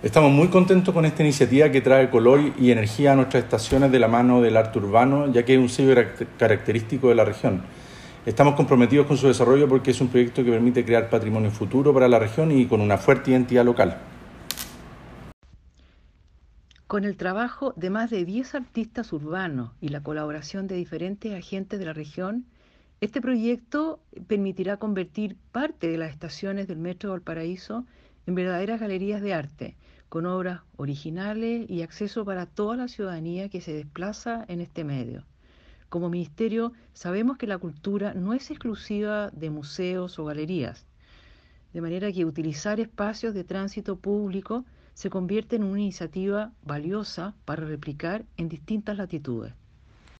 Estamos muy contentos con esta iniciativa que trae color y energía a nuestras estaciones de la mano del arte urbano, ya que es un sello característico de la región. Estamos comprometidos con su desarrollo porque es un proyecto que permite crear patrimonio futuro para la región y con una fuerte identidad local. Con el trabajo de más de 10 artistas urbanos y la colaboración de diferentes agentes de la región, este proyecto permitirá convertir parte de las estaciones del Metro Valparaíso en verdaderas galerías de arte, con obras originales y acceso para toda la ciudadanía que se desplaza en este medio. Como ministerio sabemos que la cultura no es exclusiva de museos o galerías, de manera que utilizar espacios de tránsito público se convierte en una iniciativa valiosa para replicar en distintas latitudes.